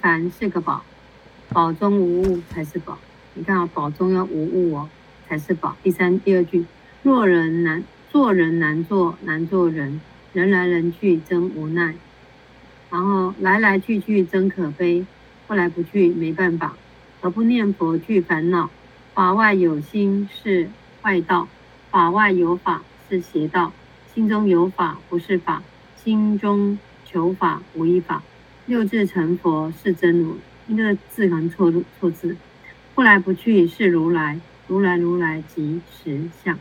凡是个宝，宝中无物才是宝。你看啊，宝中要无物哦，才是宝。第三、第二句，做人难，做人难做，难做人，人来人去真无奈。然后来来去去真可悲，不来不去没办法。何不念佛去烦恼？法外有心是坏道，法外有法是邪道。心中有法不是法，心中求法无一法。六字成佛是真如，那个字可能错错字。不来不去是如来，如来如来即实相。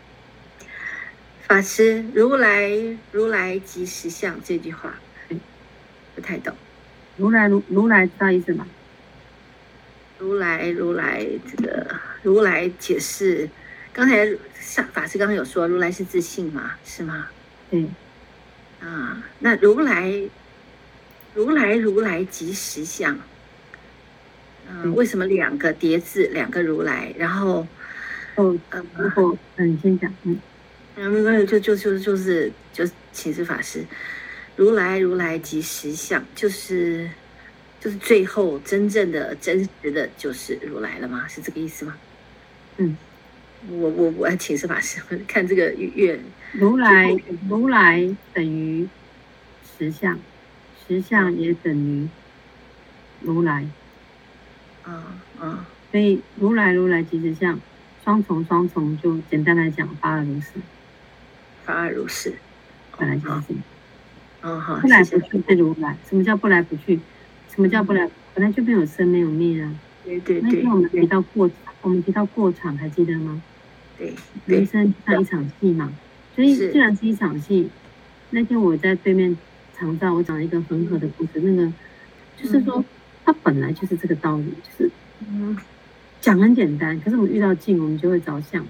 法师，如来如来即实相这句话，不太懂。如来如如来知道意思吗？如来如来这个如来解释，刚才上法师刚刚有说，如来是自信嘛，是吗？嗯，啊，那如来，如来如来即实相。嗯、呃，为什么两个叠字，两个如来？然后，哦，呃，然后，嗯，你先讲，嗯，嗯，没有，就就就就是就请示法师，如来如来即实相，就是就是最后真正的真实的就是如来了吗？是这个意思吗？嗯。我我我请示法师 看这个月，如来如来等于实相，实相也等于如来，啊啊，所以如来如来即实相，双重双重就简单来讲，法尔如是，法尔如是，本来就是。嗯好，不来不去是如来，什么叫不来不去？什么叫不来？本来就没有生没有灭啊，对对对，那天我们提到过，我们提到过场，还记得吗？对，人生像一场戏嘛，所以既然是一场戏，那天我在对面长照，我讲了一个恒河的故事，那个就是说，它本来就是这个道理，就是嗯，讲很简单，可是我们遇到境，我们就会着相，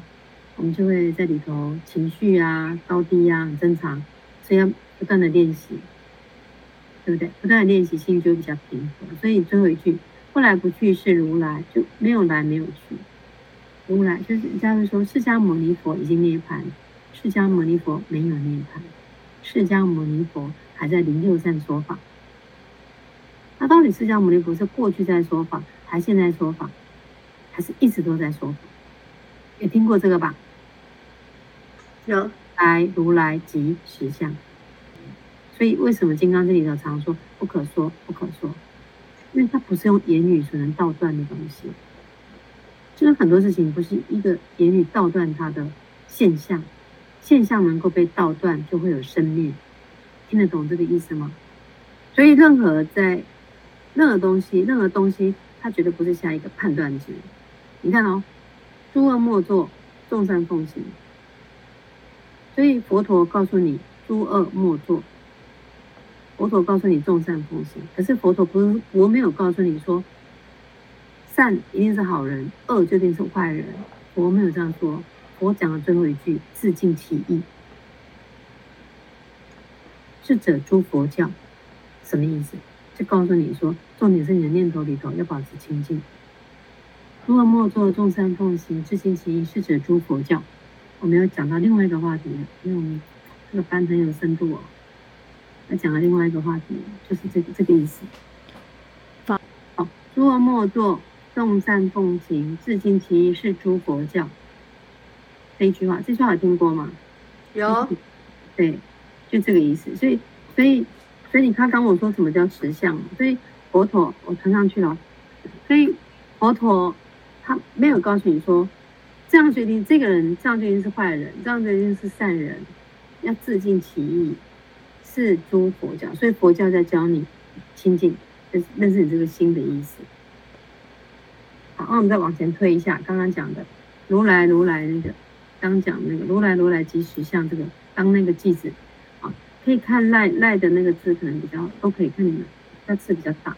我们就会在里头情绪啊、高低啊很正常，所以要不断的练习，对不对？不断的练习，心就比较平和。所以最后一句，不来不去是如来，就没有来没有去。如来就是，人家会说释迦牟尼佛已经涅槃，释迦牟尼佛没有涅槃，释迦牟尼佛还在灵鷲山说法。那到底释迦牟尼佛是过去在说法，还现在说法，还是一直都在说法？有听过这个吧？有。来如来即实相。所以为什么金刚经里头常说不可说不可说？因为它不是用言语所能道断的东西。就是很多事情不是一个言语道断它的现象，现象能够被道断，就会有生命。听得懂这个意思吗？所以任何在任何东西，任何东西，它绝对不是下一个判断值。你看哦，诸恶莫作，众善奉行。所以佛陀告诉你诸恶莫作，佛陀告诉你众善奉行。可是佛陀不是，我没有告诉你说。善一定是好人，恶就一定是坏人。佛没有这样说，佛讲的最后一句自尽其意，是者诸佛教，什么意思？就告诉你说，重点是你的念头里头要保持清净。诸恶莫作，众善奉行，自净其意，是指诸佛教。我们要讲到另外一个话题了，因为我们这个班很有深度哦。要讲到另外一个话题，就是这个这个意思。好，诸恶莫作。众善奉行，自净其意，是诸佛教。这一句话，这句话有听过吗？有。对，就这个意思。所以，所以，所以你看，刚我说什么叫实相？所以佛陀，我传上去了。所以佛陀他没有告诉你说，这样决定这个人，这样决定是坏人，这样决定是善人，要自尽其意，是诸佛教。所以佛教在教你清净，认认识你这个心的意思。好，那我们再往前推一下，刚刚讲的如来如来那个，刚讲那个如来如来即实相这个当那个句子，可以看赖赖的那个字可能比较都可以看你们，那字比较大。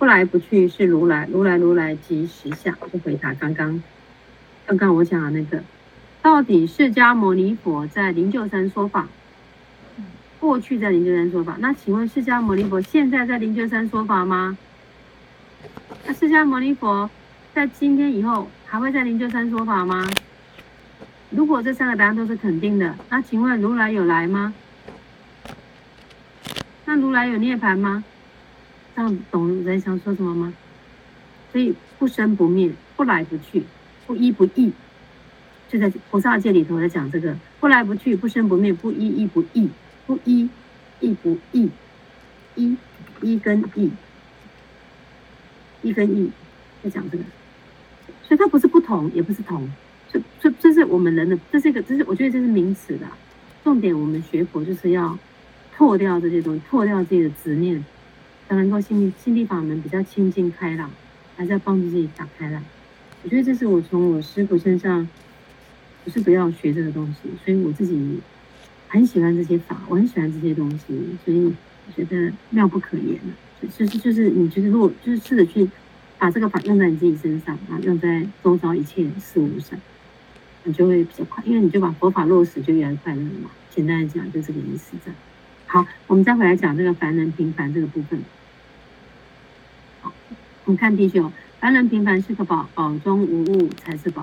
不来不去是如来，如来如来即实相，就回答刚刚刚刚我讲的那个，到底释迦牟尼佛在灵鹫山说法，过去在灵鹫山说法，那请问释迦牟尼佛现在在灵鹫山说法吗？那释迦牟尼佛在今天以后还会在灵鹫山说法吗？如果这三个答案都是肯定的，那请问如来有来吗？那如来有涅槃吗？这样懂人想说什么吗？所以不生不灭，不来不去，不依不异，就在菩萨戒里头在讲这个。不来不去，不生不灭，不依依不异，不依亦不异，依依跟异，一跟异在讲这个，所以它不是不同，也不是同，这这这是我们人的，这是一个，这是我觉得这是名词的，重点我们学佛就是要破掉这些东西，破掉自己的执念。才能够心心地法门比较清净开朗，还是要帮助自己打开来。我觉得这是我从我师父身上，不是不要学这个东西，所以我自己很喜欢这些法，我很喜欢这些东西，所以我觉得妙不可言。就是就是你就是如果就是试着去把这个法用在你自己身上啊，用在周遭一切事物上，你就会比较快，因为你就把佛法落实，就越来越快乐了嘛。简单来讲，就这个意思这样。好，我们再回来讲这个凡人平凡这个部分。好我们看第九，凡人平凡是个宝，宝中无物才是宝，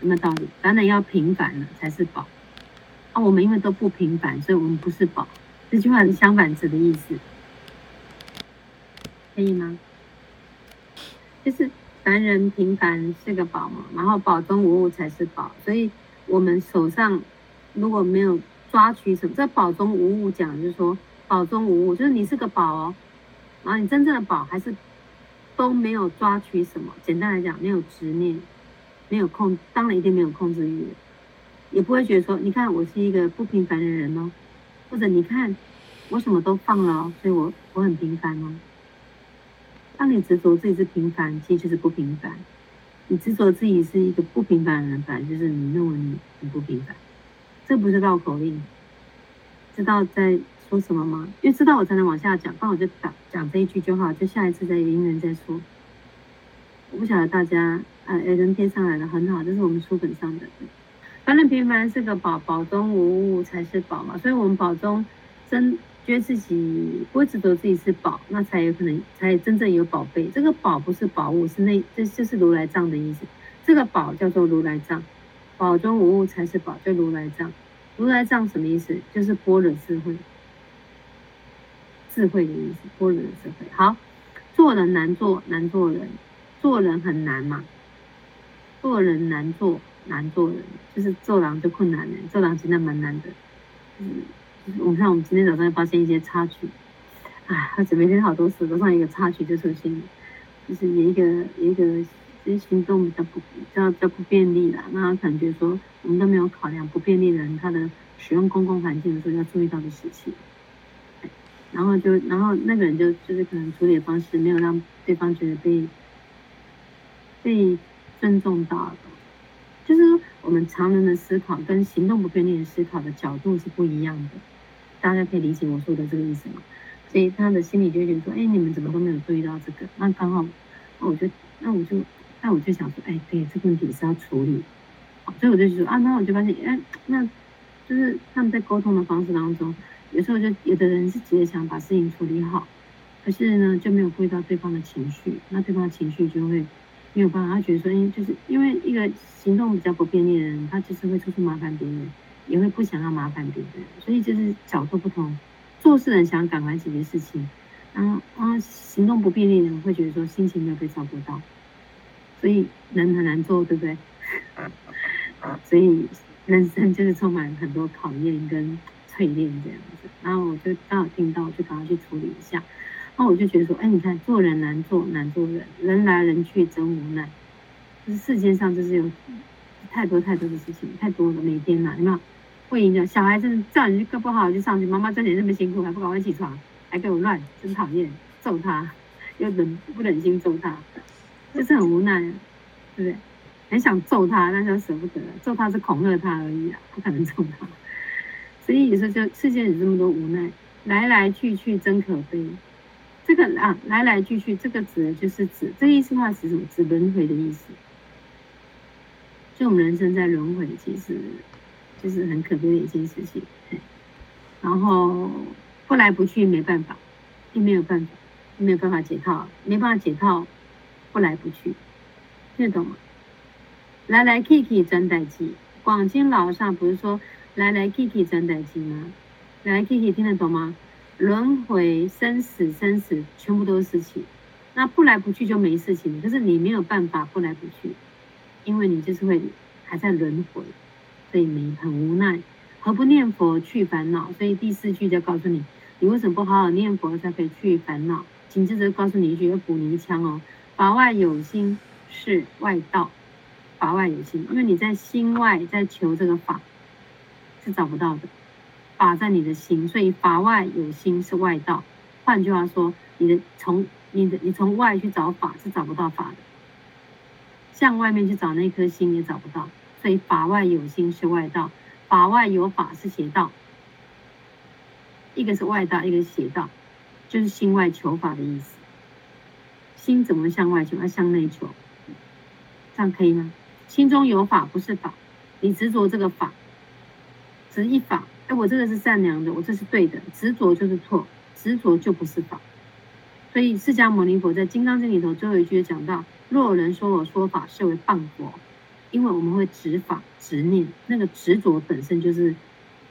有没有道理？凡人要平凡了才是宝。啊，我们因为都不平凡，所以我们不是宝。这句话是相反词的意思，可以吗？就是凡人平凡是个宝嘛，然后宝中无物才是宝。所以我们手上如果没有抓取什么，这宝中无物讲就是说宝中无物，就是你是个宝哦，然后你真正的宝还是。都没有抓取什么，简单来讲，没有执念，没有控，当然一定没有控制欲，也不会觉得说，你看我是一个不平凡的人哦，或者你看我什么都放了哦，所以我我很平凡哦。当你执着自己是平凡，其实就是不平凡。你执着自己是一个不平凡的人，反正就是你认为你很不平凡，这不是绕口令，知道在。说什么吗？因为知道我才能往下讲，不然我就讲讲这一句就好，就下一次再因缘再说。我不晓得大家，呃，有人贴上来的很好，这是我们书本上的。凡人平凡是个宝，宝中无物才是宝嘛，所以我们宝中真觉得自己不会执着自己是宝，那才有可能才真正有宝贝。这个宝不是宝物，是那这就是如来藏的意思。这个宝叫做如来藏，宝中无物才是宝，就如来藏。如来藏什么意思？就是般若智慧。智慧的意思，般若智慧。好，做人难做，难做人，做人很难嘛。做人难做，难做人，就是做人就困难了。做人真的蛮难的。嗯，我们看我们今天早上发现一些插曲，哎，而且每天好多事，都上一个插曲就出现了，就是有一个有一个其实行动比较不比较比较不便利啦，那他感觉说我们都没有考量不便利的人他的使用公共环境的时候要注意到的事情。然后就，然后那个人就就是可能处理的方式没有让对方觉得被被尊重到，就是说我们常人的思考跟行动不便利的思考的角度是不一样的，大家可以理解我说的这个意思吗？所以他的心里就觉得说，哎，你们怎么都没有注意到这个？那刚好，那我就那我就那我就想说，哎，对，这个问题是要处理，所以我就说啊，那我就发现，哎，那就是他们在沟通的方式当中。有时候就有的人是直接想把事情处理好，可是呢就没有顾到对方的情绪，那对方的情绪就会没有办法。他觉得说，因就是因为一个行动比较不便利的人，他就是会处处麻烦别人，也会不想要麻烦别人，所以就是角度不同，做事人想赶快解决事情，然后啊行动不便利的人会觉得说心情没有被照顾到，所以人很难做，对不对？所以人生就是充满很多考验跟。淬炼这样子，然后我就刚好听到，我就赶快去处理一下。然后我就觉得说，哎，你看做人难做难做人，人来人去真无奈。就是世界上就是有太多太多的事情，太多了，每天呐，有没有？会影响小孩子叫你去课不好就上去，妈妈挣钱这么辛苦还不赶快起床，还给我乱，真讨厌，揍他，又忍不忍心揍他，就是很无奈，对不对？很想揍他，但是又舍不得，揍他是恐吓他而已啊，不可能揍他。所以有时候就世间有这么多无奈，来来去去真可悲。这个啊，来来去去，这个指的就是指这个意思话是什么？指轮回的意思。就我们人生在轮回，其实就是很可悲的一件事情。然后不来不去，没办法，并没有办法，没有办法解套，没办法解套，不来不去，听得懂吗？来来去去真代志，广经老上不是说。来来去去真代志吗？来来去去听得懂吗？轮回、生死、生死，全部都是事情。那不来不去就没事情，可是你没有办法不来不去，因为你就是会还在轮回，所以你很无奈。何不念佛去烦恼？所以第四句就告诉你，你为什么不好好念佛才可以去烦恼？紧接着告诉你一句，要补你一枪哦。法外有心是外道，法外有心，因为你在心外在求这个法，是找不到的。法在你的心，所以法外有心是外道。换句话说，你的从你的你从外去找法是找不到法的，向外面去找那颗心也找不到。所以法外有心是外道，法外有法是邪道。一个是外道，一个是邪道，就是心外求法的意思。心怎么向外求？要向内求，这样可以吗？心中有法不是法，你执着这个法，执一法。哎，我这个是善良的，我这是对的，执着就是错，执着就不是法。所以释迦牟尼佛在《金刚经》里头最后一句讲到：若有人说我说法是为谤佛，因为我们会执法执念，那个执着本身就是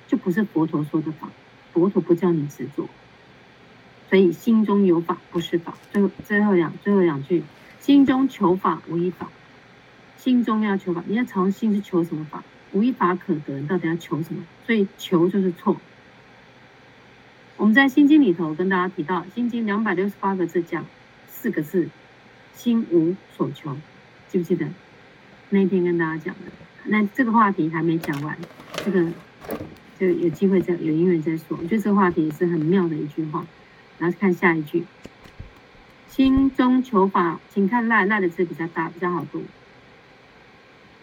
就不是佛陀说的法，佛陀不叫你执着。所以心中有法不是法。最后最后两最后两句：心中求法无一法，心中要求法，你要从心是求什么法？无一法可得，你到底要求什么？所以求就是错。我们在《心经》里头跟大家提到，《心经》两百六十八个字讲四个字：心无所求。记不记得那天跟大家讲的？那这个话题还没讲完，这个就有机会再有因缘再说。我觉得这个话题是很妙的一句话。然后看下一句：心中求法，请看“赖”赖的字比较大，比较好读。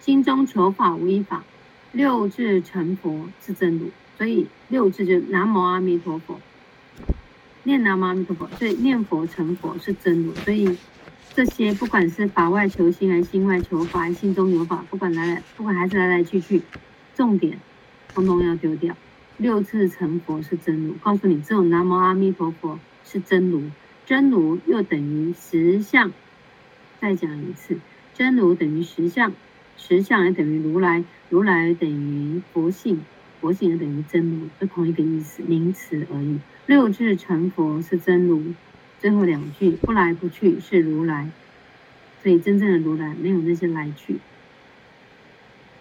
心中求法无一法。六字成佛是真如，所以六字就南无阿弥陀佛，念南无阿弥陀佛，所以念佛成佛是真如。所以这些不管是法外求心还是心外求法，还是心中有法，不管来来，不管还是来来去去，重点通通要丢掉。六字成佛是真如，告诉你，只有南无阿弥陀佛是真如，真如又等于实相。再讲一次，真如等于实相。实相也等于如来，如来等于佛性，佛性也等于真如，是同一个意思，名词而已。六字成佛是真如，最后两句不来不去是如来，所以真正的如来没有那些来去，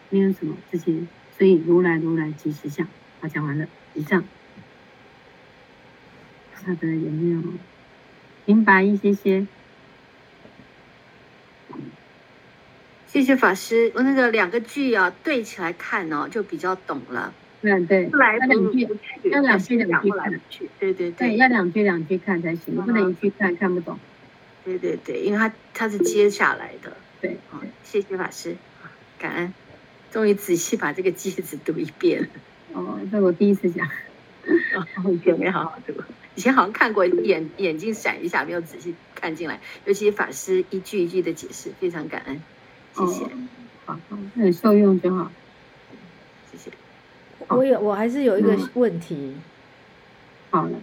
没有什么这些，所以如来如来即实相。好，讲完了，以上，他的有没有明白一些些？谢谢法师，我那个两个句啊对起来看哦，就比较懂了。嗯，对，不来不去，要两句两句看，对对对，要两句两句看才行，不能一句看看不懂。对对对，因为它它是接下来的。对，好，谢谢法师，感恩，终于仔细把这个句子读一遍。哦，这我第一次讲，以前没好好读，以前好像看过，眼眼睛闪一下，没有仔细看进来，尤其法师一句一句的解释，非常感恩。谢谢，好，那你受用就好。谢谢。我有，我还是有一个问题。好了，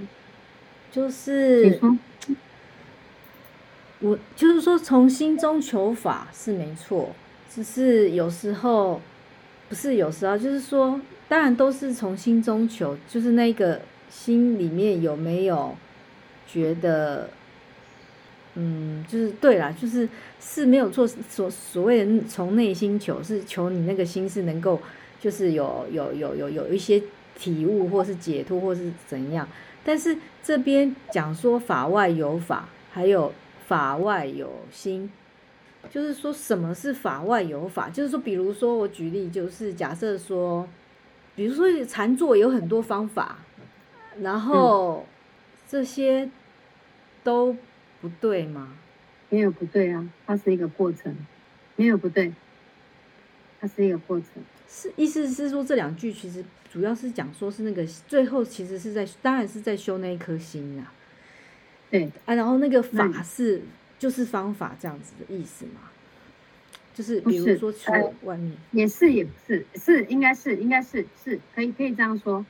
就是我就是说，从心中求法是没错，只是有时候不是有时候，就是说，当然都是从心中求，就是那个心里面有没有觉得。嗯，就是对啦，就是是没有错，所所谓的从内心求，是求你那个心是能够，就是有有有有有一些体悟，或是解脱，或是怎样。但是这边讲说法外有法，还有法外有心，就是说什么是法外有法？就是说，比如说我举例，就是假设说，比如说禅坐有很多方法，然后这些都。不对吗？没有不对啊，它是一个过程，没有不对，它是一个过程。是意思是说，这两句其实主要是讲说是那个最后其实是在，当然是在修那一颗心啊。对啊，然后那个法是就是方法这样子的意思嘛，就是比如说出外面也是也不是是应该是应该是是可以可以这样说，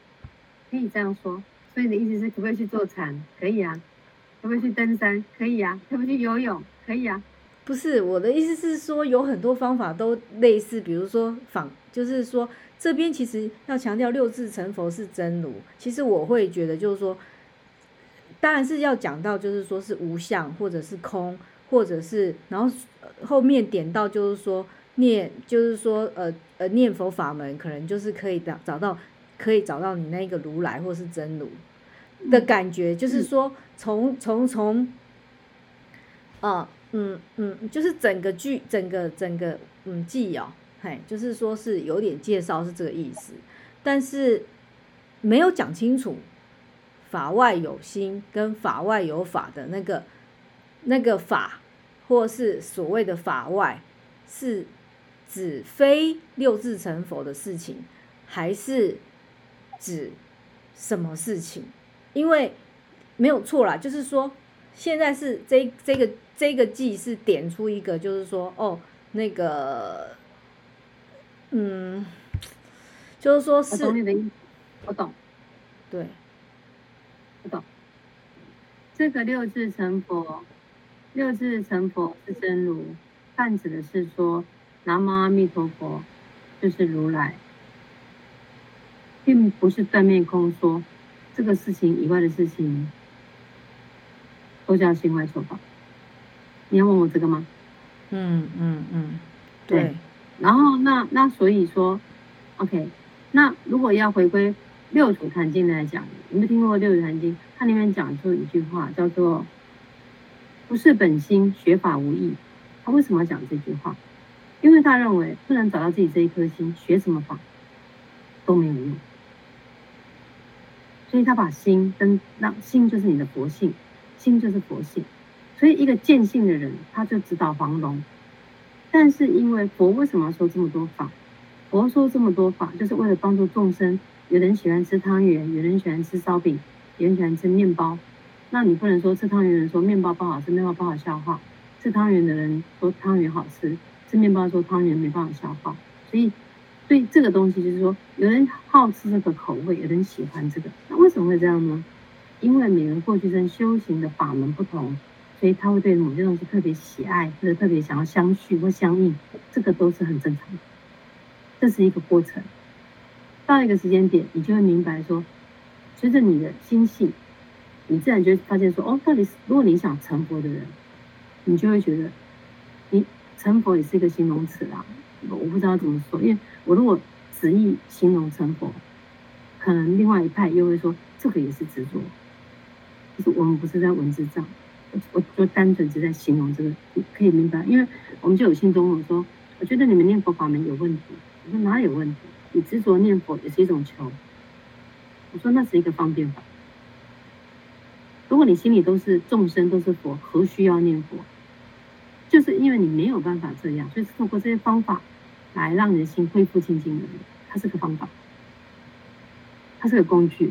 可以这样说。所以你的意思是可不可以去做禅？可以啊。可不可以去登山？可以啊。可不可以去游泳？可以啊。不是我的意思是说，有很多方法都类似，比如说仿，就是说这边其实要强调六字成佛是真如。其实我会觉得就是说，当然是要讲到，就是说是无相，或者是空，或者是然后后面点到就是说念，就是说呃呃念佛法门，可能就是可以找找到，可以找到你那个如来或是真如的感觉，就是说从从从，啊嗯嗯，就是整个剧整个整个嗯记哦，嘿，就是说是有点介绍是这个意思，但是没有讲清楚。法外有心跟法外有法的那个那个法，或是所谓的法外，是指非六字成佛的事情，还是指什么事情？因为没有错啦，就是说现在是这这个这个记是点出一个，就是说哦，那个嗯，就是说是，我懂你的意思，我懂，对。我懂，这个六字成佛，六字成佛是真如，泛指的是说南无阿弥陀佛就是如来，并不是断面空说这个事情以外的事情都叫心外求法。你要问我这个吗？嗯嗯嗯，对。对然后那那所以说，OK，那如果要回归。六祖坛经来讲，有没有听过六祖坛经？它里面讲出一句话，叫做“不是本心，学法无益”。他为什么要讲这句话？因为他认为不能找到自己这一颗心，学什么法都没有用。所以他把心跟让心就是你的佛性，心就是佛性。所以一个见性的人，他就指导黄龙。但是因为佛为什么要说这么多法？佛说这么多法，就是为了帮助众生。有人喜欢吃汤圆，有人喜欢吃烧饼，有人喜欢吃面包。那你不能说吃汤圆的人说面包不好吃，面包不好消化；吃汤圆的人说汤圆好吃，吃面包说汤圆没办法消化。所以，所以这个东西就是说，有人好吃这个口味，有人喜欢这个。那为什么会这样呢？因为每个人过去生修行的法门不同，所以他会对某些东西特别喜爱，或者特别想要相续或相应，这个都是很正常的。这是一个过程。到一个时间点，你就会明白说，随着你的心性，你自然就会发现说，哦，到底是如果你想成佛的人，你就会觉得，你成佛也是一个形容词啦。我不知道怎么说，因为我如果执意形容成佛，可能另外一派又会说，这个也是执着。就是我们不是在文字上，我我就单纯只在形容这个，你可以明白。因为我们就有信中我说，我觉得你们念佛法门有问题。我说哪里有问题？你执着念佛也是一种求，我说那是一个方便法。如果你心里都是众生都是佛，何须要念佛？就是因为你没有办法这样，所以透过这些方法来让人心恢复清净而已。它是个方法，它是个工具。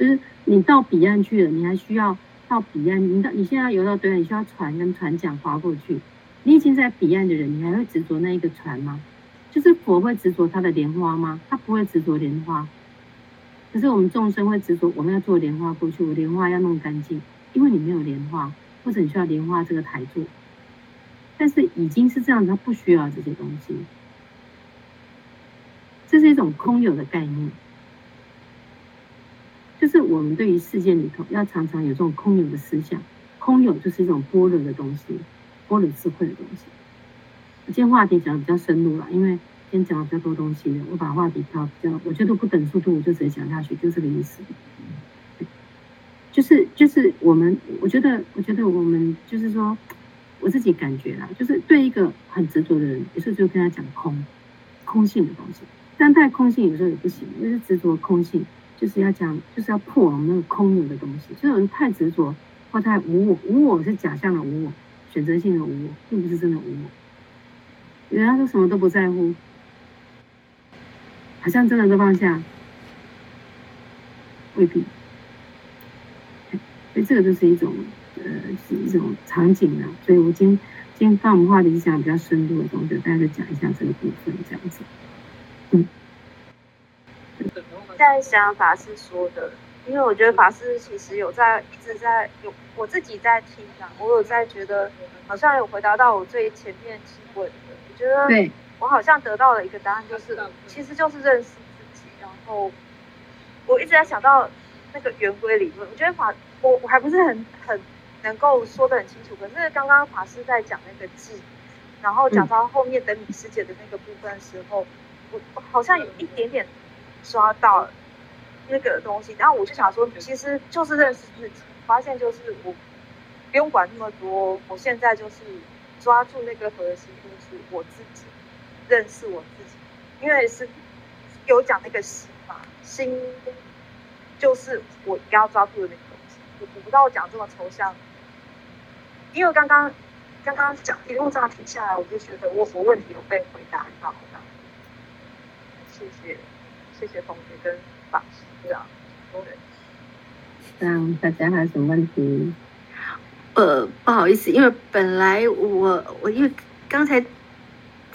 就是你到彼岸去了，你还需要到彼岸。你到你现在游到对岸，你需要船跟船桨划过去。你已经在彼岸的人，你还会执着那一个船吗？就是佛会执着他的莲花吗？他不会执着莲花。可是我们众生会执着，我们要做莲花过去，我莲花要弄干净，因为你没有莲花，或者你需要莲花这个台座。但是已经是这样，它不需要这些东西。这是一种空有的概念，就是我们对于世界里头要常常有这种空有的思想。空有就是一种般若的东西，般若智慧的东西。今天话题讲的比较深入了，因为天讲了比较多东西，我把话题调比较，我觉得不等速度，我就直接讲下去，就这个意思。就是就是我们，我觉得我觉得我们就是说，我自己感觉啦，就是对一个很执着的人，有时候就跟他讲空，空性的东西，但太空性有时候也不行，就是执着空性，就是要讲，就是要破我们那个空有的东西。所以有人太执着或太无我，无我是假象的无我，选择性的无我，并不是真的无我。人家说什么都不在乎，好像真的都放下，未必。所以这个就是一种，呃，是一种场景啊。所以我今天今天放我们话题是讲比较深度的东西，大家就讲一下这个部分，这样子。嗯。在想法师说的，因为我觉得法师其实有在一直在有我自己在听啊，我有在觉得好像有回答到我最前面提问的，我。觉得我好像得到了一个答案，就是其实就是认识自己。然后我一直在想到那个圆规理论，我觉得法我我还不是很很能够说得很清楚。可是刚刚法师在讲那个字，然后讲到后面等你师姐的那个部分的时候，我我好像有一点点抓到那个东西。然后我就想说，其实就是认识自己，发现就是我不用管那么多，我现在就是抓住那个核心，就是我自己认识我自己，因为是有讲那个心嘛，心。就是我应该要抓住的那个东西，我我不知道我讲这么抽象，因为刚刚刚刚讲一路这样停下来，我就觉得我我问题有被回答到，谢谢谢谢同学跟法师这样，对，这样大家还有什么问题？呃，不好意思，因为本来我我因为刚才。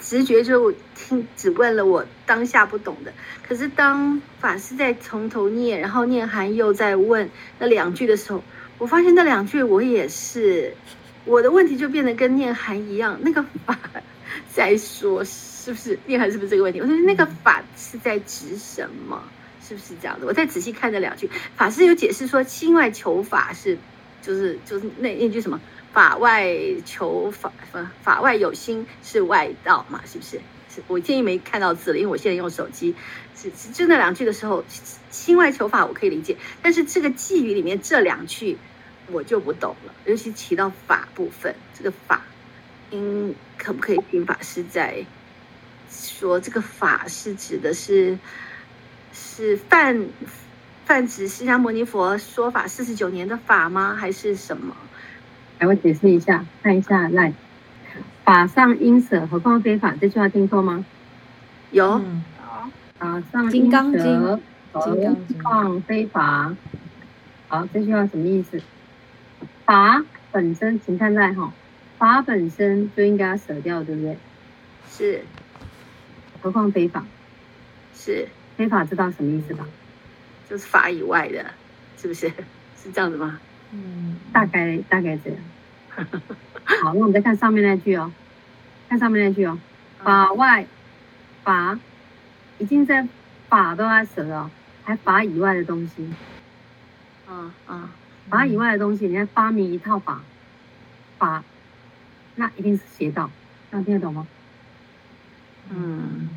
直觉就听只问了我当下不懂的，可是当法师在从头念，然后念涵又在问那两句的时候，我发现那两句我也是，我的问题就变得跟念涵一样，那个法在说是不是念涵是不是这个问题？我说那个法是在指什么？是不是这样的？我再仔细看那两句，法师有解释说心外求法是，就是就是那那句什么？法外求法，法法外有心是外道嘛？是不是？是我建议没看到字了，因为我现在用手机。是是就那两句的时候，心外求法我可以理解，但是这个偈语里面这两句我就不懂了，尤其提到法部分，这个法，应，可不可以听法师在说这个法是指的是是泛泛指释迦牟尼佛说法四十九年的法吗？还是什么？来，我解释一下，看一下来，法上应舍，何况非法？这句话听错吗？有。嗯、法上应舍，何况非法？好，这句话什么意思？法本身，请看在哈，法本身就应该要舍掉，对不对？是。何况非法？是。非法知道什么意思吧？就是法以外的，是不是？是这样子吗？嗯，大概大概这样。好，那我们再看上面那句哦，看上面那句哦，法外法已经在法都要舍了，还法以外的东西。啊啊，法以外的东西，你看发明一套法，法那一定是邪道，这样听得懂吗？嗯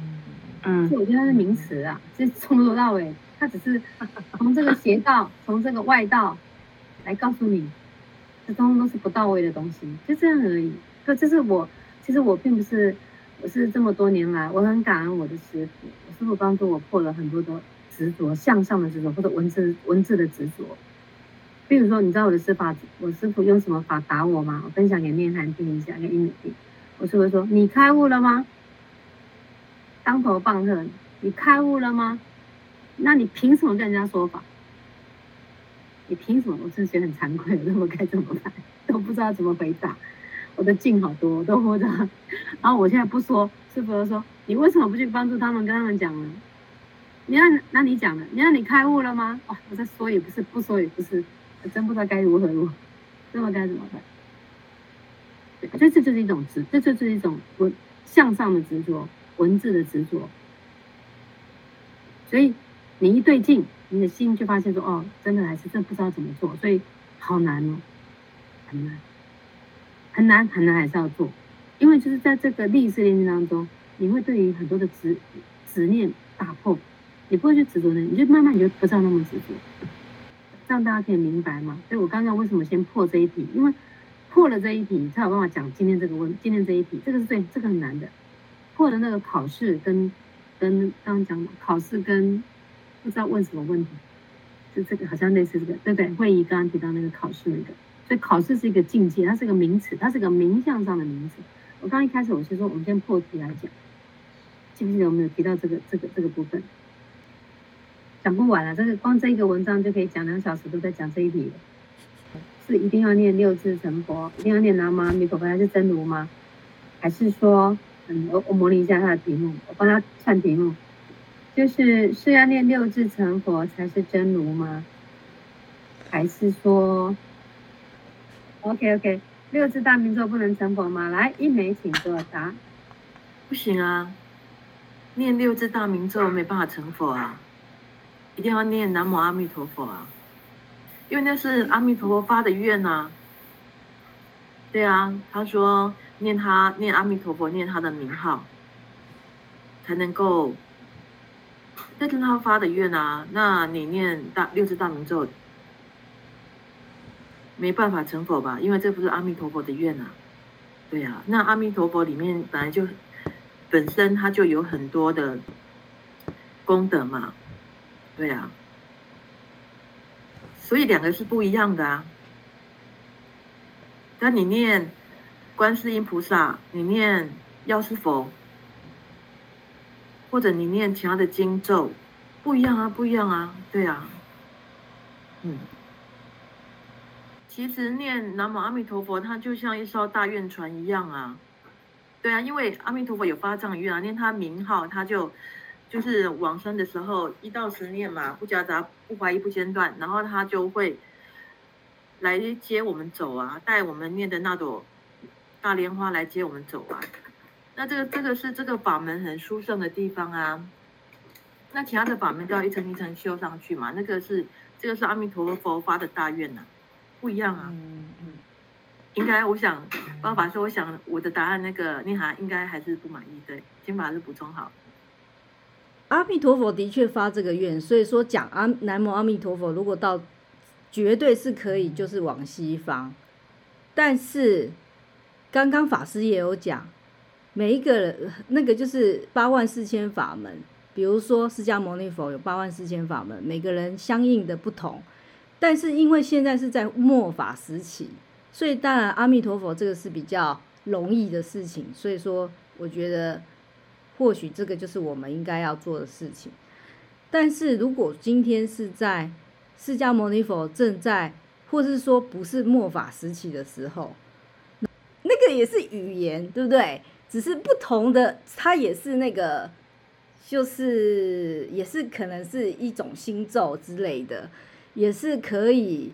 嗯，所以我觉得它是名词啊，这从头到尾，它只是从这个邪道，从这个外道。来告诉你，这通通都是不到位的东西，就这样而已。可这是我，其实我并不是，我是这么多年来，我很感恩我的师傅，我师傅帮助我破了很多的执着，向上的执着或者文字文字的执着。比如说，你知道我的师法，我师傅用什么法打我吗？我分享给念涵听一下，给英美听。我师傅说：“你开悟了吗？”当头棒喝，你开悟了吗？那你凭什么跟人家说法？你凭什么？我真的觉得很惭愧，那 我该怎么办？都不知道怎么回答。我的劲好多，都不知道。然后我现在不说，师父说：“你为什么不去帮助他们，跟他们讲呢？”你看，那你讲了，你看你开悟了吗？哇，我在说也不是，不说也不是，我真不知道该如何如何，那么该怎么办？对，这就是一种执，这就是一种文向上的执着，文字的执着。所以你一对劲。你的心就发现说，哦，真的还是真不知道怎么做，所以好难哦，很难，很难，很难，还是要做，因为就是在这个历史练习当中，你会对于很多的执执念打破，你不会去执着的，你就慢慢你就不知道那么执着，这样大家可以明白吗？所以我刚刚为什么先破这一题？因为破了这一题，才有办法讲今天这个问，今天这一题，这个是最这个很难的，破了那个考试跟跟刚刚讲的考试跟。不知道问什么问题，就这个好像类似这个，对不对？会议刚刚提到那个考试那个，所以考试是一个境界，它是个名词，它是个名相上的名词。我刚一开始我是说，我们先破题来讲，记不记得我们有提到这个这个这个部分？讲不完了，这个光这一个文章就可以讲两小时，都在讲这一题。是一定要念六字成佛，一定要念南无阿弥陀佛，还是真如吗？还是说，嗯，我我模拟一下他的题目，我帮他串题目。就是是要念六字成佛才是真如吗？还是说，OK OK，六字大明咒不能成佛吗？来，一枚请作答。不行啊，念六字大明咒没办法成佛啊，一定要念南无阿弥陀佛啊。因为那是阿弥陀佛发的愿啊。对啊，他说念他念阿弥陀佛，念他的名号，才能够，这是他发的愿啊。那你念大六字大明咒，没办法成佛吧？因为这不是阿弥陀佛的愿啊。对啊，那阿弥陀佛里面本来就本身他就有很多的功德嘛。对啊，所以两个是不一样的啊。那你念观世音菩萨，你念药师佛，或者你念其他的经咒，不一样啊，不一样啊，对啊，嗯，其实念南无阿弥陀佛，它就像一艘大愿船一样啊，对啊，因为阿弥陀佛有发这样的愿啊，念他名号，他就就是往生的时候一到十念嘛，不夹杂，不怀疑，不间断，然后他就会。来接我们走啊，带我们念的那朵大莲花来接我们走啊。那这个这个是这个法门很殊胜的地方啊。那其他的法门都要一层一层修上去嘛。那个是这个是阿弥陀佛发的大愿呐、啊，不一样啊。嗯嗯。应该我想，爸爸说，我想我的答案那个你还应该还是不满意，对，先把它补充好。阿弥陀佛的确发这个愿，所以说讲阿南无阿弥陀佛，如果到。绝对是可以，就是往西方，但是刚刚法师也有讲，每一个人那个就是八万四千法门，比如说释迦牟尼佛有八万四千法门，每个人相应的不同，但是因为现在是在末法时期，所以当然阿弥陀佛这个是比较容易的事情，所以说我觉得或许这个就是我们应该要做的事情，但是如果今天是在释迦牟尼佛正在，或是说不是末法时期的时候，那个也是语言，对不对？只是不同的，它也是那个，就是也是可能是一种心咒之类的，也是可以。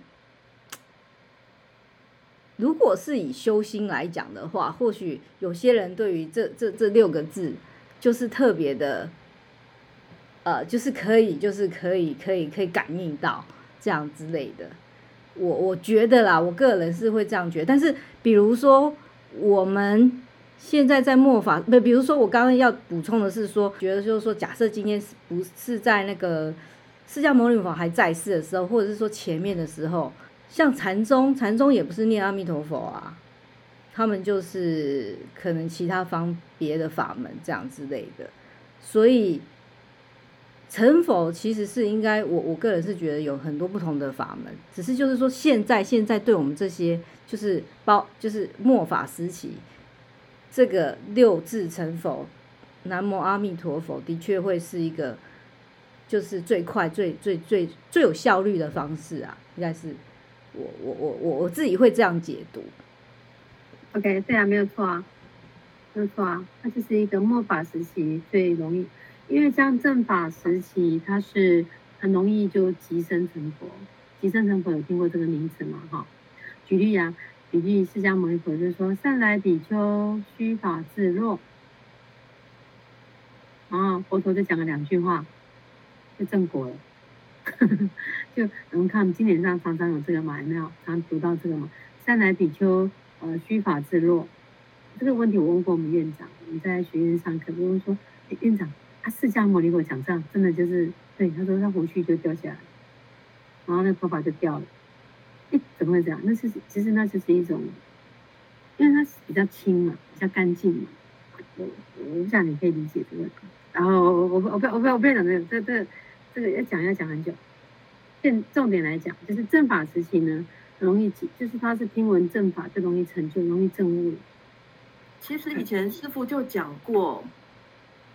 如果是以修心来讲的话，或许有些人对于这这这六个字，就是特别的，呃，就是可以，就是可以，可以，可以感应到。这样之类的，我我觉得啦，我个人是会这样觉。但是，比如说我们现在在末法，不，比如说我刚刚要补充的是说，觉得就是说，假设今天是不是在那个释迦牟尼佛还在世的时候，或者是说前面的时候，像禅宗，禅宗也不是念阿弥陀佛啊，他们就是可能其他方别的法门这样之类的，所以。成佛其实是应该，我我个人是觉得有很多不同的法门，只是就是说现在现在对我们这些就是包就是末法时期，这个六字成佛，南无阿弥陀佛的确会是一个就是最快最最最最有效率的方式啊，应该是我我我我我自己会这样解读。OK，对啊，没有错啊，没有错啊，它就是一个末法时期最容易。因为像正法时期，它是很容易就即生成佛。即生成佛有听过这个名词吗？哈，举例啊，比喻释迦牟尼佛就说：“善来比丘，须法自落。”然后佛陀就讲了两句话，就正果了。就我们看经典上常常有这个嘛，有没有？常读到这个嘛？“善来比丘，呃，须法自落。”这个问题我问过我们院长，我们在学院上课，我问说：“，院长。”释迦牟尼佛讲这样，真的就是对他说，他胡须就掉下来，然后那头发就掉了。哎，怎么会这样？那是其实那就是一种，因为它比较轻嘛，比较干净嘛。我我不想你可以理解这个。然后我我我不我不我不要讲这个，这这这个要讲要讲很久。现重点来讲，就是正法时期呢，容易就是它是听闻正法就容易成就，容易证悟。其实以前师傅就讲过，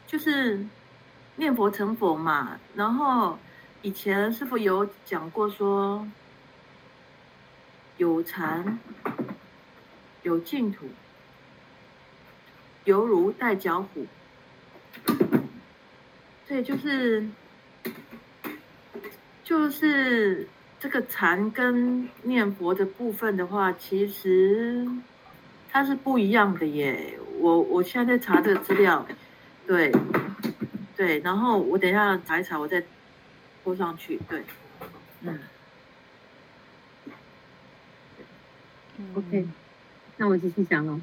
就是。念佛成佛嘛，然后以前师傅有讲过说，有禅，有净土，犹如带脚虎。对，就是就是这个禅跟念佛的部分的话，其实它是不一样的耶。我我现在在查这个资料，对。对，然后我等一下查一查，我再播上去。对，嗯，OK，那我继续讲喽。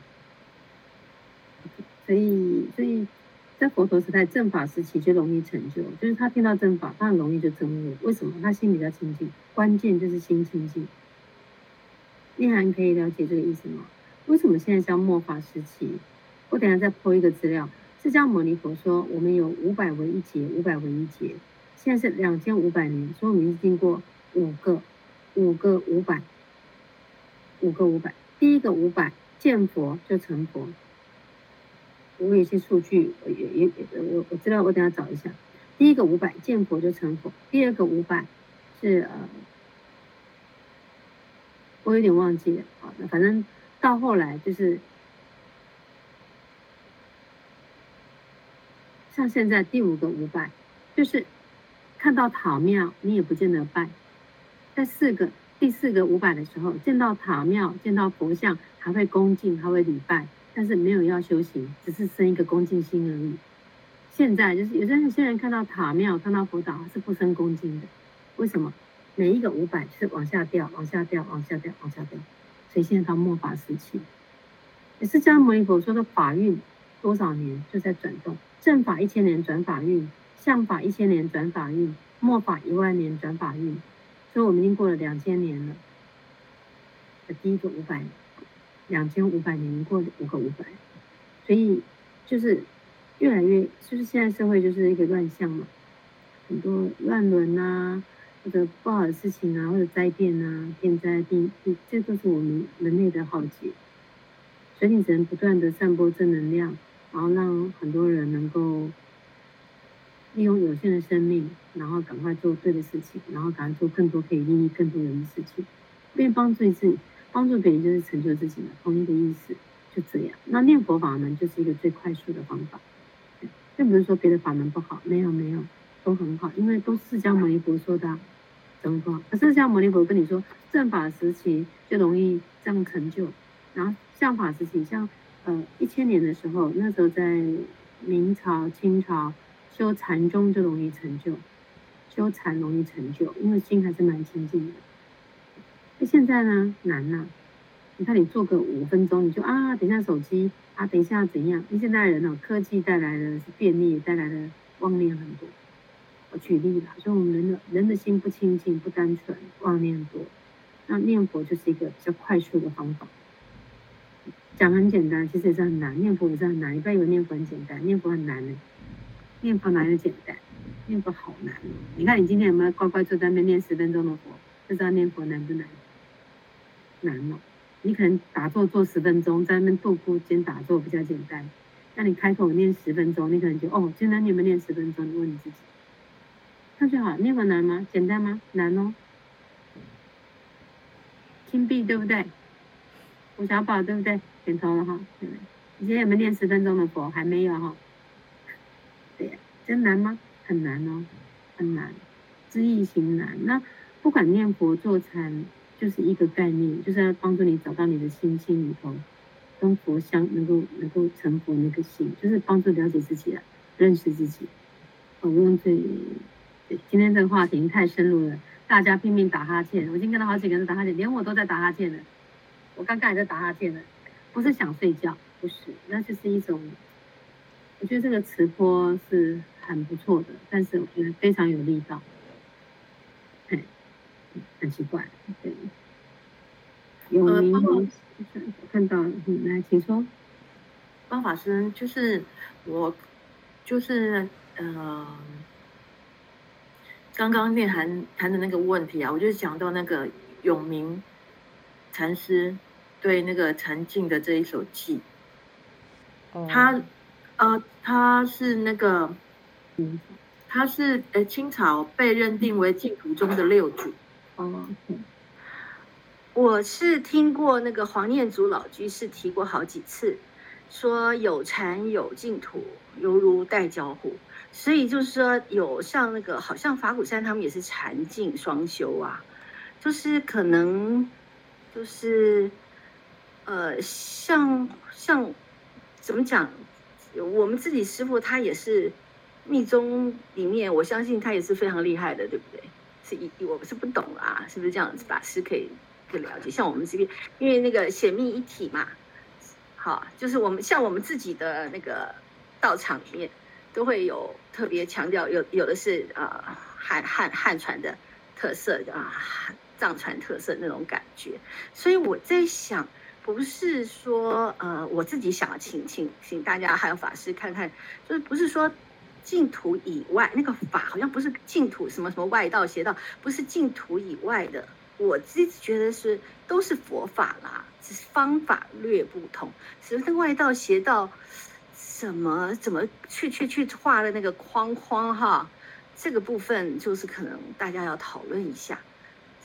所以，所以在佛陀时代正法时期就容易成就，就是他听到正法，他很容易就证悟。为什么？他心比较清净，关键就是心清净。念涵可以了解这个意思吗？为什么现在叫末法时期？我等下再剖一个资料。释迦牟尼佛说，我们有五百为一劫，五百为一劫，现在是两千五百年，所以我们已经经过五个，五个五百，五个五百。第一个五百见佛就成佛。我有些数据，也也我我知道，我等下找一下。第一个五百见佛就成佛，第二个五百是呃，我有点忘记了啊。那反正到后来就是像现在第五个五百，就是看到塔庙你也不见得拜。在四个第四个五百的时候，见到塔庙见到佛像还会恭敬还会礼拜。但是没有要修行，只是生一个恭敬心而已。现在就是有些有些人看到塔庙、看到佛塔是不生恭敬的，为什么？每一个五百是往下掉、往下掉、往下掉、往下掉。所以现在到末法时期，也是释迦牟尼佛说的法运多少年就在转动，正法一千年转法运，相法一千年转法运，末法一万年转法运。所以我们已经过了两千年了，第一个五百。两千五百年过五个五百，所以就是越来越，就是现在社会就是一个乱象嘛，很多乱伦呐，或者不好的事情啊，或者灾变啊，天灾地地，这都是我们人类的浩劫。所以你只能不断的散播正能量，然后让很多人能够利用有限的生命，然后赶快做对的事情，然后赶快做更多可以利益更多人的事情，并帮助自己。帮助别人就是成就自己嘛同一个意思，就这样。那念佛法门就是一个最快速的方法，并不是说别的法门不好，没有没有，都很好，因为都释迦牟尼佛说的，啊，怎么说？可是释迦牟尼佛跟你说，正法时期就容易这样成就，然后相法时期，像呃一千年的时候，那时候在明朝、清朝修禅宗就容易成就，修禅容易成就，因为心还是蛮清净的。那现在呢？难呐、你看，你做个五分钟，你就啊，等一下手机啊，等一下怎样？那现在人呢？科技带来的是便利，带来的妄念很多。我举例啦，所以我们人的人的心不清净、不单纯，妄念多。那念佛就是一个比较快速的方法。讲很简单，其实也是很难。念佛也是很难，你不要以为念佛很简单，念佛很难呢。念佛哪有简单？念佛好难哦。你看，你今天有没有乖乖坐在那边念十分钟的佛？不知道念佛难不难？难哦，你可能打坐坐十分钟，在那边踱步间打坐比较简单。那你开口念十分钟，你可能就哦，现在你有没有念十分钟？你问你自己，那就好。念佛难吗？简单吗？难哦。金币对不对？吴小宝对不对？点头了哈。你今天有没有念十分钟的佛？还没有哈。对，真难吗？很难哦，很难，知易行难。那不管念佛做禅。就是一个概念，就是要帮助你找到你的心心里头，跟佛相能够能够成佛那个心，就是帮助了解自己啊，认识自己。我用这，今天这个话题太深入了，大家拼命打哈欠，我已经跟了好几个人打哈欠，连我都在打哈欠了。我刚刚也在打哈欠了，不是想睡觉，不是，那就是一种，我觉得这个磁波是很不错的，但是我觉得非常有力道。很奇怪，对，有名，我看到，嗯，来，请说。方法师，就是我，就是呃，刚刚念涵谈的那个问题啊，我就想到那个永明禅师对那个禅境的这一首偈，他呃，他是那个，嗯，他是呃清朝被认定为净土中的六祖。哦，我是听过那个黄念祖老居士提过好几次，说有禅有净土，犹如待交互。所以就是说，有像那个，好像法鼓山他们也是禅净双修啊，就是可能就是呃，像像怎么讲，我们自己师傅他也是密宗里面，我相信他也是非常厉害的，对不对？是一，我们是不懂啊，是不是这样子？法师可以一个了解。像我们这边，因为那个显密一体嘛，好，就是我们像我们自己的那个道场里面，都会有特别强调，有有的是呃汉汉汉传的特色啊，藏传特色那种感觉。所以我在想，不是说呃我自己想请请请大家还有法师看看，就是不是说。净土以外，那个法好像不是净土什么什么外道邪道，不是净土以外的。我自己觉得是都是佛法啦，只是方法略不同。只是那外道邪道，怎么怎么去去去画的那个框框哈，这个部分就是可能大家要讨论一下。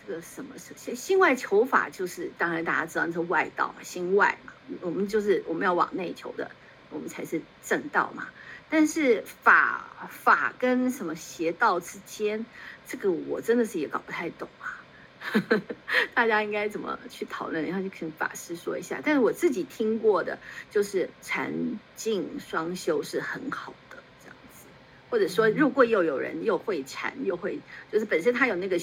这个什么是心外求法，就是当然大家知道那是外道嘛，心外嘛，我们就是我们要往内求的，我们才是正道嘛。但是法法跟什么邪道之间，这个我真的是也搞不太懂啊。大家应该怎么去讨论？然后就请法师说一下。但是我自己听过的，就是禅净双修是很好的这样子，或者说如果又有人又会禅又会，就是本身他有那个，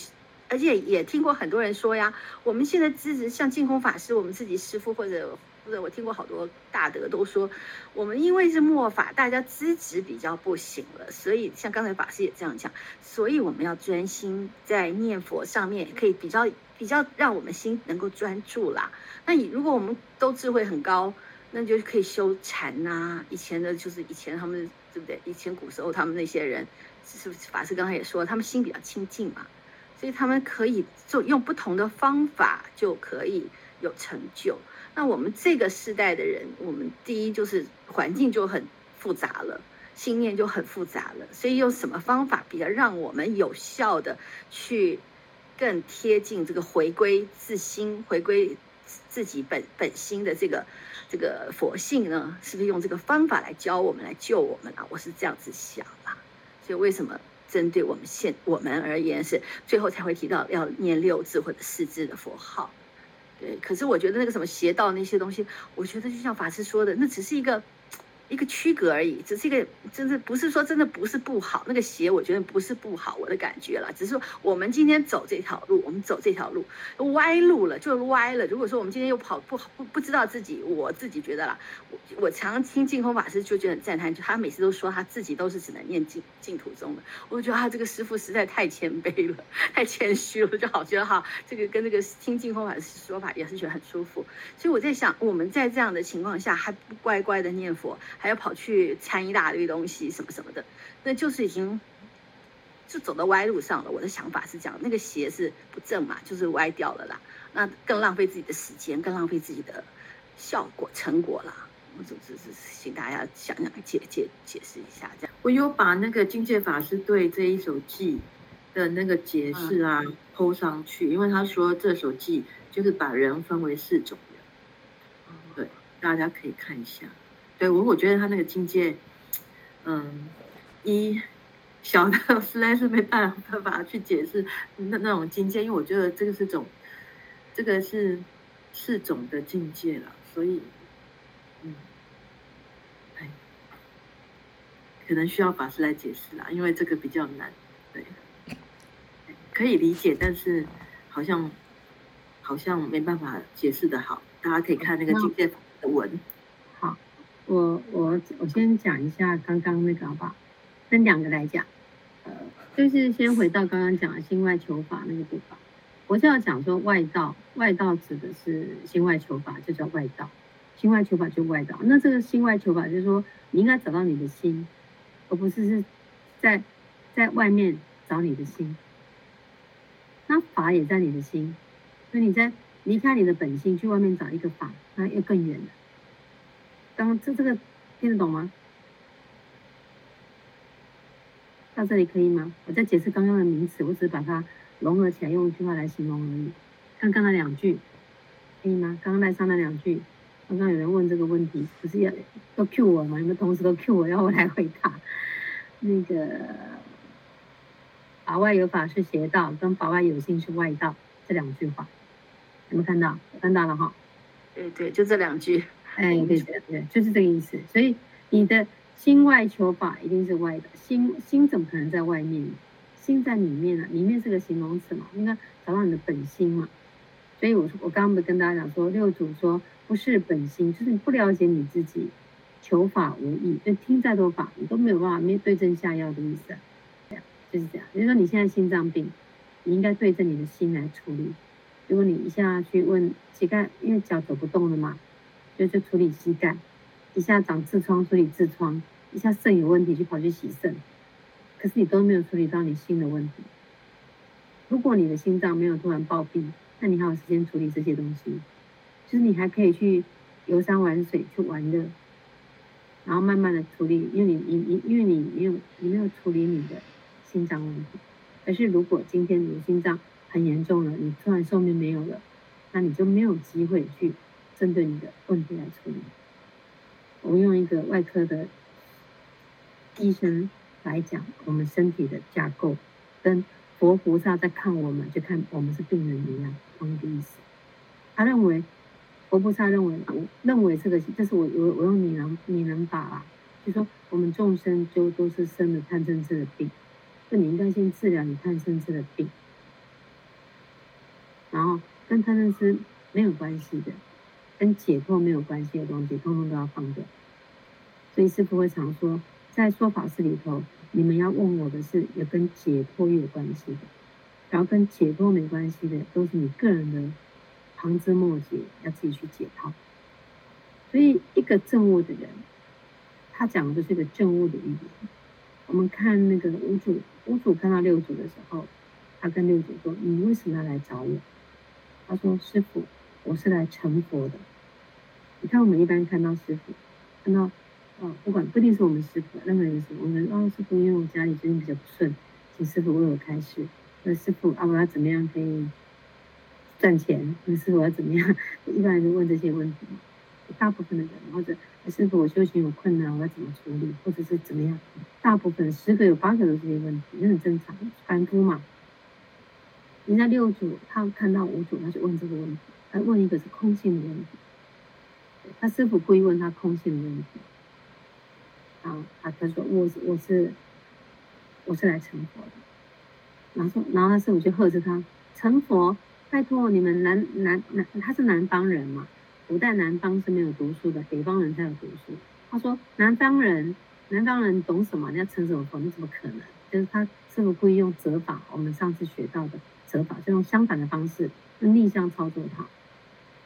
而且也听过很多人说呀，我们现在支持像净空法师，我们自己师父或者。或者我听过好多大德都说，我们因为是末法，大家资质比较不行了，所以像刚才法师也这样讲，所以我们要专心在念佛上面，可以比较比较让我们心能够专注啦。那你如果我们都智慧很高，那就可以修禅呐。以前的就是以前他们对不对？以前古时候他们那些人，是不是法师刚才也说，他们心比较清净嘛，所以他们可以做用不同的方法就可以有成就。那我们这个时代的人，我们第一就是环境就很复杂了，信念就很复杂了，所以用什么方法比较让我们有效的去更贴近这个回归自心、回归自己本本心的这个这个佛性呢？是不是用这个方法来教我们、来救我们啊？我是这样子想啊。所以为什么针对我们现我们而言是最后才会提到要念六字或者四字的佛号？对，可是我觉得那个什么邪道那些东西，我觉得就像法师说的，那只是一个。一个区隔而已，只是一个，真的不是说真的不是不好。那个邪，我觉得不是不好，我的感觉了。只是说我们今天走这条路，我们走这条路歪路了，就歪了。如果说我们今天又跑不好，不不知道自己，我自己觉得啦，我我常听净空法师就觉得很赞叹，就他每次都说他自己都是只能念净净土宗的。我觉得他这个师父实在太谦卑了，太谦虚了，就好觉得哈，这个跟那个听净空法师说法也是觉得很舒服。所以我在想，我们在这样的情况下还不乖乖的念佛。还要跑去掺一大堆东西什么什么的，那就是已经就走到歪路上了。我的想法是这样，那个邪是不正嘛，就是歪掉了啦。那更浪费自己的时间，更浪费自己的效果成果啦。我总之是请大家想想解解解释一下这样。我有把那个境界法师对这一首偈的那个解释啊，PO 上去，因为他说这首偈就是把人分为四种人，对，大家可以看一下。对我，我觉得他那个境界，嗯，一小的 实在是没办法去解释那那种境界，因为我觉得这个是种，这个是四种的境界了，所以，嗯，哎，可能需要法师来解释啦，因为这个比较难，对，可以理解，但是好像好像没办法解释的好，大家可以看那个境界的文。我我我先讲一下刚刚那个好不好？分两个来讲，呃，就是先回到刚刚讲的心外求法那个地方。我是要讲说外道，外道指的是心外求法，就叫外道。心外求法就外道。那这个心外求法就是说，你应该找到你的心，而不是是在在外面找你的心。那法也在你的心，所以你在离开你的本心去外面找一个法，那又更远了。刚这这个听得懂吗？到这里可以吗？我在解释刚刚的名词，我只是把它融合起来，用一句话来形容而已。刚刚那两句可以吗？刚刚那上那两句，刚刚有人问这个问题，不是要都 Q 我吗？你们同时都 Q 我，要我来回答。那个法外有法是邪道，跟法外有心是外道，这两句话有没有看到？看到了哈。对对，就这两句。哎，对对对，就是这个意思。所以你的心外求法一定是外的，心心怎么可能在外面？心在里面啊，里面是个形容词嘛，应该找到你的本心嘛。所以我说我刚刚不跟大家讲说，六祖说不是本心，就是你不了解你自己，求法无益，就听再多法，你都没有办法面对症下药的意思，这样就是这样。比如说你现在心脏病，你应该对着你的心来处理。如果你一下去问膝盖，因为脚走不动了嘛，就就处理膝盖；一下长痔疮，处理痔疮；一下肾有问题，就跑去洗肾。可是你都没有处理到你心的问题。如果你的心脏没有突然暴毙，那你还有时间处理这些东西？就是你还可以去游山玩水，去玩乐，然后慢慢的处理，因为你你你因为你没有你没有处理你的心脏问题。可是如果今天你的心脏很严重了，你突然寿命没有了，那你就没有机会去针对你的问题来处理。我用一个外科的医生来讲，我们身体的架构跟佛菩萨在看我们，就看我们是病人一样，同一个意思。他认为，佛菩萨认为，我认为这个，这是我我我用你能你能法啊，就说我们众生就都是生了贪嗔痴的病，那你应该先治疗你贪嗔痴的病，然后跟贪嗔痴没有关系的，跟解脱没有关系的东西，通通都要放掉。所以师父会常说，在说法事里头，你们要问我的是有跟解脱有关系的，然后跟解脱没关系的，都是你个人的旁枝末节，要自己去解套。所以一个正悟的人，他讲的就是一个正悟的语言。我们看那个五祖，五祖看到六祖的时候，他跟六祖说：“你为什么要来找我？”他说：“师父，我是来成佛的。”你看我们一般看到师傅，看到。哦，不管不一定是我们师傅，任何人是我们哦，师傅，因为我家里最近比较不顺，请师傅为我开示。那师傅啊，我要怎么样可以赚钱？那师傅要怎么样？一般人就问这些问题嘛。大部分的人，或者师傅我修行有困难，我要怎么处理？或者是怎么样？大部分十个有八个都是这些问题，那很正常，凡夫嘛。人家六组他看到五组，他就问这个问题，他问一个是空性的问题。他师傅故意问他空性的问题。然后他他说我是我是我是来成佛的，然后说然后他师傅就呵斥他成佛，拜托你们南南南他是南方人嘛，古代南方是没有读书的，北方人才有读书。他说南方人南方人懂什么？你要成什么佛？你怎么可能？就是他师傅故意用折法，我们上次学到的折法，就用相反的方式，用逆向操作他。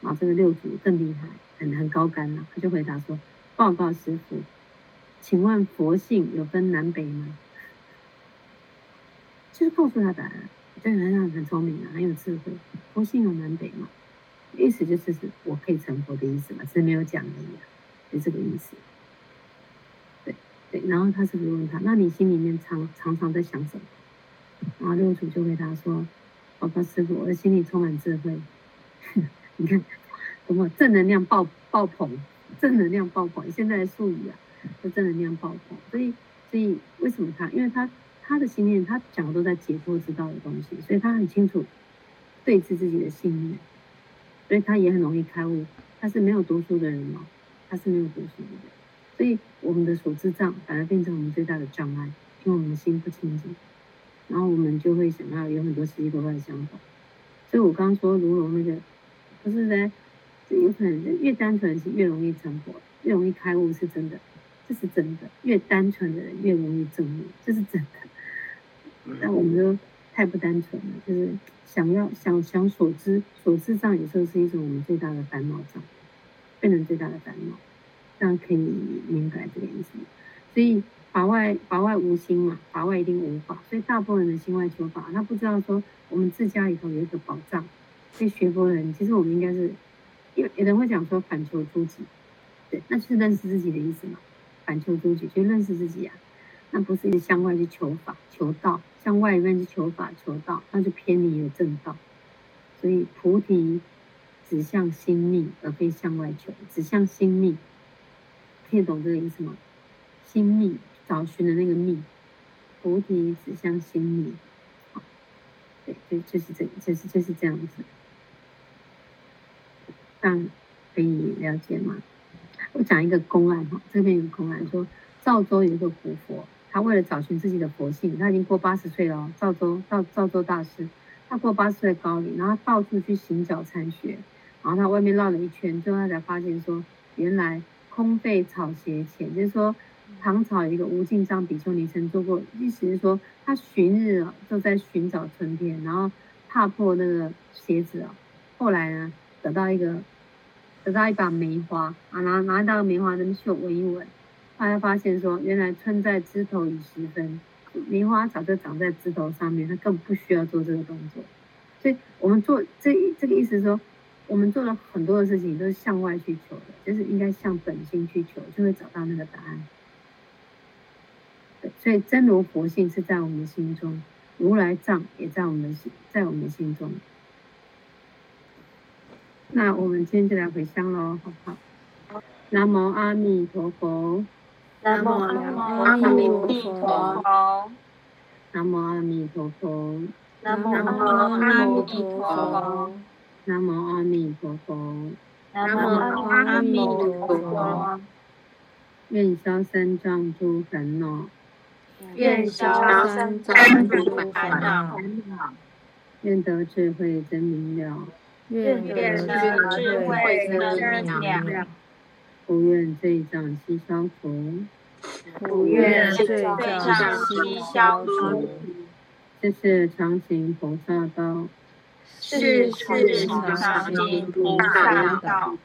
啊这个六祖更厉害，很很高干了，他就回答说报告师父。请问佛性有分南北吗？就是告诉他答案，这个人很聪明啊，很有智慧。佛性有南北吗？意思就是是我可以成佛的意思嘛，只是没有讲而已，就这个意思。对对，然后他是不是问他，那你心里面常常常在想什么？然后六祖就回答说：“报告师父，我的心里充满智慧。你看，多么正能量爆爆棚，正能量爆棚，现在的术语啊。”就正能量爆棚，所以，所以为什么他？因为他他的心念，他讲的都在解脱之道的东西，所以他很清楚对治自己的信念，所以他也很容易开悟。他是没有读书的人嘛，他是没有读书的人，所以我们的所知障反而变成我们最大的障碍，因为我们的心不清净，然后我们就会想要有很多奇奇怪怪的想法。所以我刚刚说如龙那个，不是在，有可能越单纯是越容易成佛，越容易开悟，是真的。这是真的，越单纯的人越容易证悟，这是真的。那我们都太不单纯了，就是想要想想所知，所知障有时候是一种我们最大的烦恼障，变成最大的烦恼。这样可以明白这个意思。所以法外法外无心嘛，法外一定无法。所以大部分人的心外求法，他不知道说我们自家里头有一个宝藏。所以学佛人，其实我们应该是有有人会讲说反求诸己，对，那就是认识自己的意思嘛。反求诸己，就认识自己、啊，那不是向外去求法求道，向外面去求法求道，那就偏离了正道。所以菩提指向心觅，而非向外求，指向心觅。听得懂这个意思吗？心觅，找寻的那个觅，菩提指向心觅。好，对，就就是这，就是就是这样子。这样可以了解吗？我讲一个公案哈，这边有个公案说，赵州有一个古佛，他为了找寻自己的佛性，他已经过八十岁了哦。赵州赵赵州大师，他过八十岁高龄，然后到处去行脚参学，然后他外面绕了一圈，最后他才发现说，原来空费草鞋前，就是说唐朝有一个无尽藏比丘尼曾做过，意思是说他寻日就在寻找春天，然后踏破那个鞋子啊，后来呢得到一个得到一把梅花啊，拿拿到梅花那边去闻一闻，后来发现说，原来春在枝头已时分。梅花早就长在枝头上面，他更不需要做这个动作。所以，我们做这这个意思说，我们做了很多的事情都是向外去求的，就是应该向本心去求，就会找到那个答案。所以真如佛性是在我们心中，如来藏也在我们心，在我们心中。那我们今天就来回向喽，好不好？南无阿弥陀佛。南无阿弥陀佛。南无阿弥陀佛。南无阿弥陀佛。南无阿弥陀佛。南无阿弥陀佛。愿消三障诸烦恼。愿消三障诸烦恼。愿得智慧真明了。愿得智慧真明了。不愿罪障悉消除。不愿罪障悉消除。这是常行菩萨道。是是常行菩萨道。